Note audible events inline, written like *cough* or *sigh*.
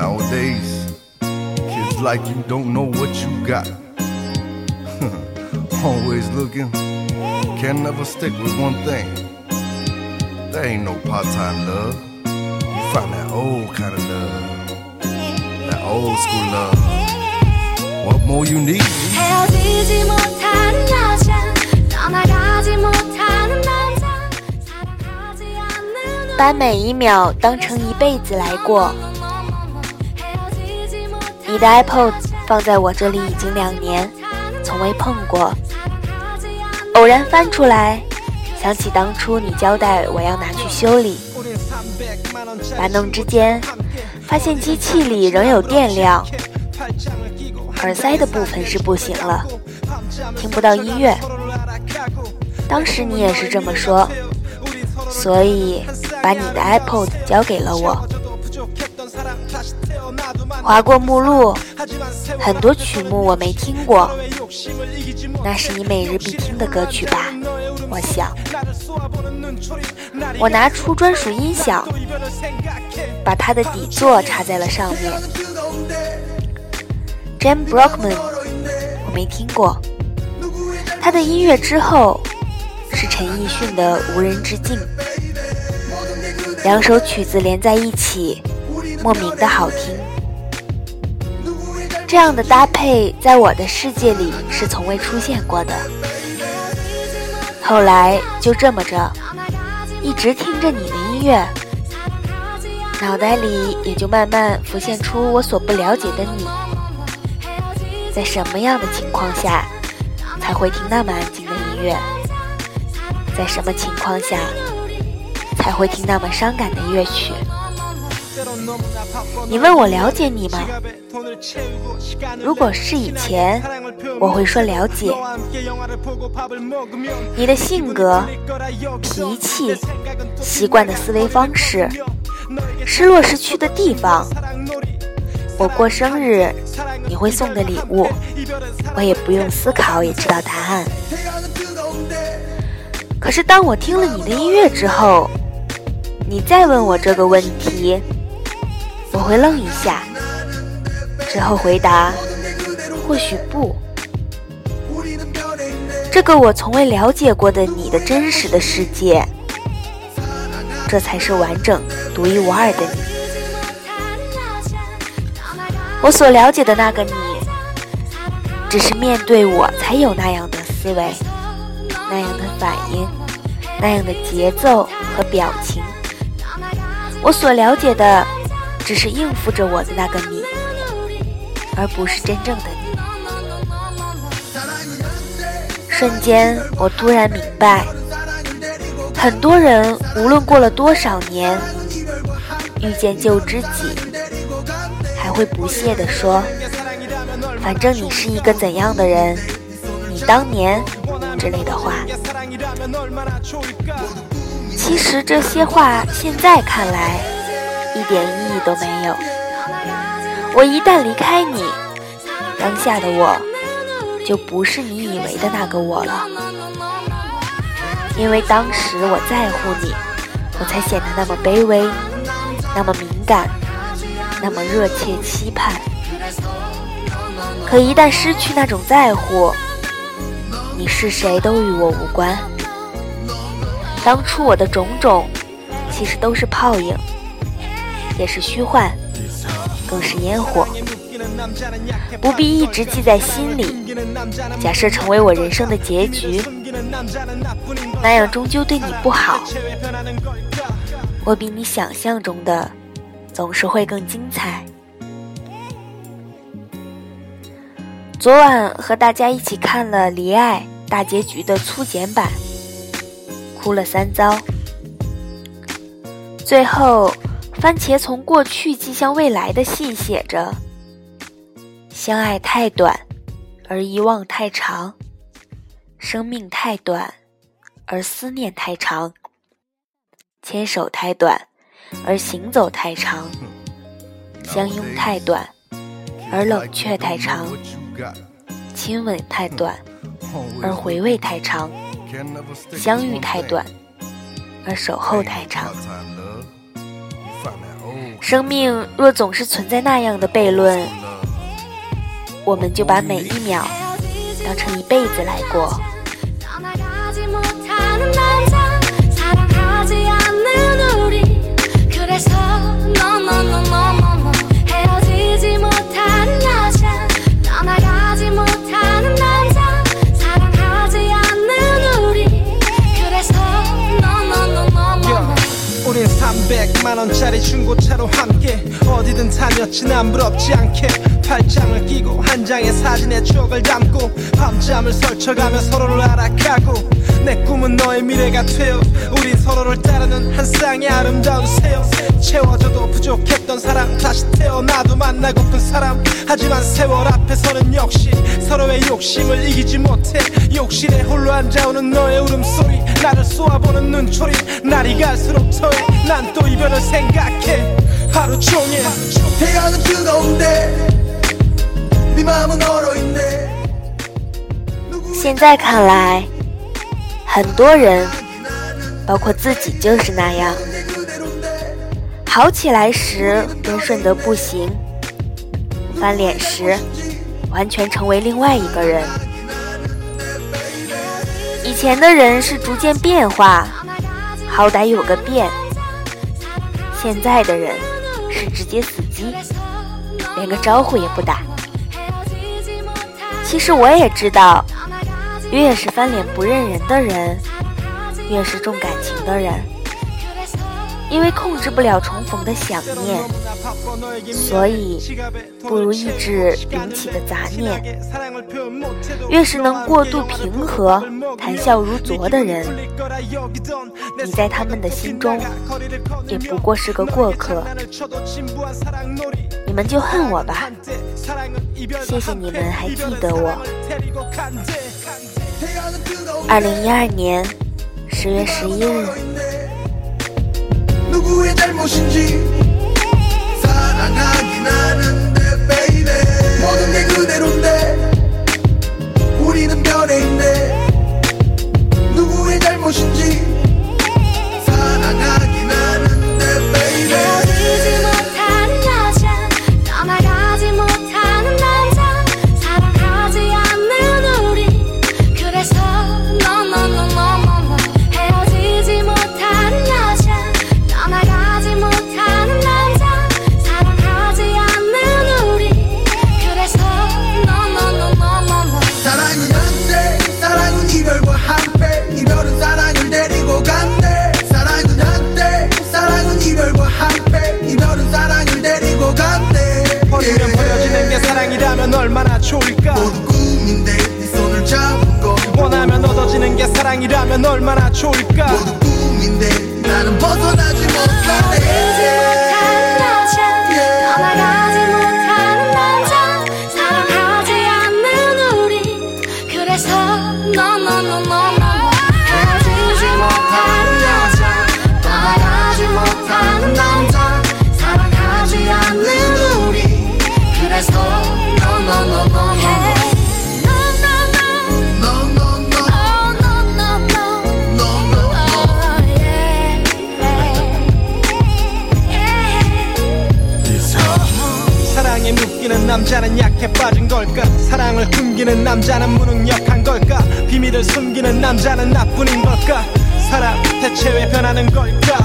Nowadays, kids like you don't know what you got. *laughs* Always looking, can never stick with one thing. There ain't no part time love. You find that old kind of love, that old school love. What more you need? 헤어지지 못하는 여자 떠나가지 못하는 남자 사랑하지 않는 把每一秒当成一辈子来过。 你的 iPod 放在我这里已经两年，从未碰过。偶然翻出来，想起当初你交代我要拿去修理，玩弄之间，发现机器里仍有电量，耳塞的部分是不行了，听不到音乐。当时你也是这么说，所以把你的 iPod 交给了我。划过目录，很多曲目我没听过，那是你每日必听的歌曲吧？我想，我拿出专属音响，把它的底座插在了上面。Jam Brockman，我没听过，他的音乐之后是陈奕迅的《无人之境》，两首曲子连在一起，莫名的好听。这样的搭配在我的世界里是从未出现过的。后来就这么着，一直听着你的音乐，脑袋里也就慢慢浮现出我所不了解的你。在什么样的情况下才会听那么安静的音乐？在什么情况下才会听那么伤感的乐曲？你问我了解你吗？如果是以前，我会说了解。你的性格、脾气、习惯的思维方式、失落时去的地方，我过生日你会送的礼物，我也不用思考也知道答案。可是当我听了你的音乐之后，你再问我这个问题，我会愣一下，之后回答：或许不。这个我从未了解过的你的真实的世界，这才是完整、独一无二的你。我所了解的那个你，只是面对我才有那样的思维，那样的反应，那样的节奏和表情。我所了解的，只是应付着我的那个你，而不是真正的你。瞬间，我突然明白，很多人无论过了多少年，遇见旧知己，还会不屑地说：“反正你是一个怎样的人，你当年之类的话。”其实这些话现在看来一点意义都没有。我一旦离开你，当下的我就不是你以为的那个我了。因为当时我在乎你，我才显得那么卑微，那么敏感，那么热切期盼。可一旦失去那种在乎，你是谁都与我无关。当初我的种种，其实都是泡影，也是虚幻，更是烟火。不必一直记在心里。假设成为我人生的结局，那样终究对你不好。我比你想象中的总是会更精彩。昨晚和大家一起看了《离爱》大结局的粗剪版。哭了三遭，最后，番茄从过去寄向未来的信写着：“相爱太短，而遗忘太长；生命太短，而思念太长；牵手太短，而行走太长；相拥太短，而冷却太长；亲吻太短，而回味太长。”相遇太短，而守候太长。生命若总是存在那样的悖论，我们就把每一秒当成一辈子来过。 함께 어디든 다녔지 난 부럽지 않게. 팔짱을 끼고 한 장의 사진에 추억을 담고 밤잠을 설쳐가며 서로를 알아가고 내 꿈은 너의 미래가 되어 우린 서로를 따르는 한 쌍의 아름다운 새요 채워져도 부족했던 사람 다시 태어나도 만나고픈 사람. 하지만 세월 앞에서는 역시 서로의 욕심을 이기지 못해 욕실에 홀로 앉아오는 너의 울음소리 나를 쏘아보는 눈초리. 날이 갈수록 더해 난 또 이별을 생각해 하루 종일 태양은 뜨거운데 네 마음은 얼어있네 现在看来，很多人，包括自己，就是那样。好起来时温顺得不行，翻脸时完全成为另外一个人。以前的人是逐渐变化，好歹有个变；现在的人 是直接死机，连个招呼也不打。其实我也知道，越是翻脸不认人的人，越是重感情的人。因为控制不了重逢的想念，所以不如抑制涌起的杂念。越是能过度平和、谈笑如昨的人，你在他们的心中也不过是个过客。你们就恨我吧，谢谢你们还记得我。二零一二年十月十一日。 누구의 잘못인지 사랑이라면 얼마나 좋을까? 모두 꿈인데 나는 벗어나 남자는 약해 빠진 걸까? 사랑을 숨기는 남자는 무능력한 걸까? 비밀을 숨기는 남자는 나뿐인 걸까? 사랑 대체 왜 변하는 걸까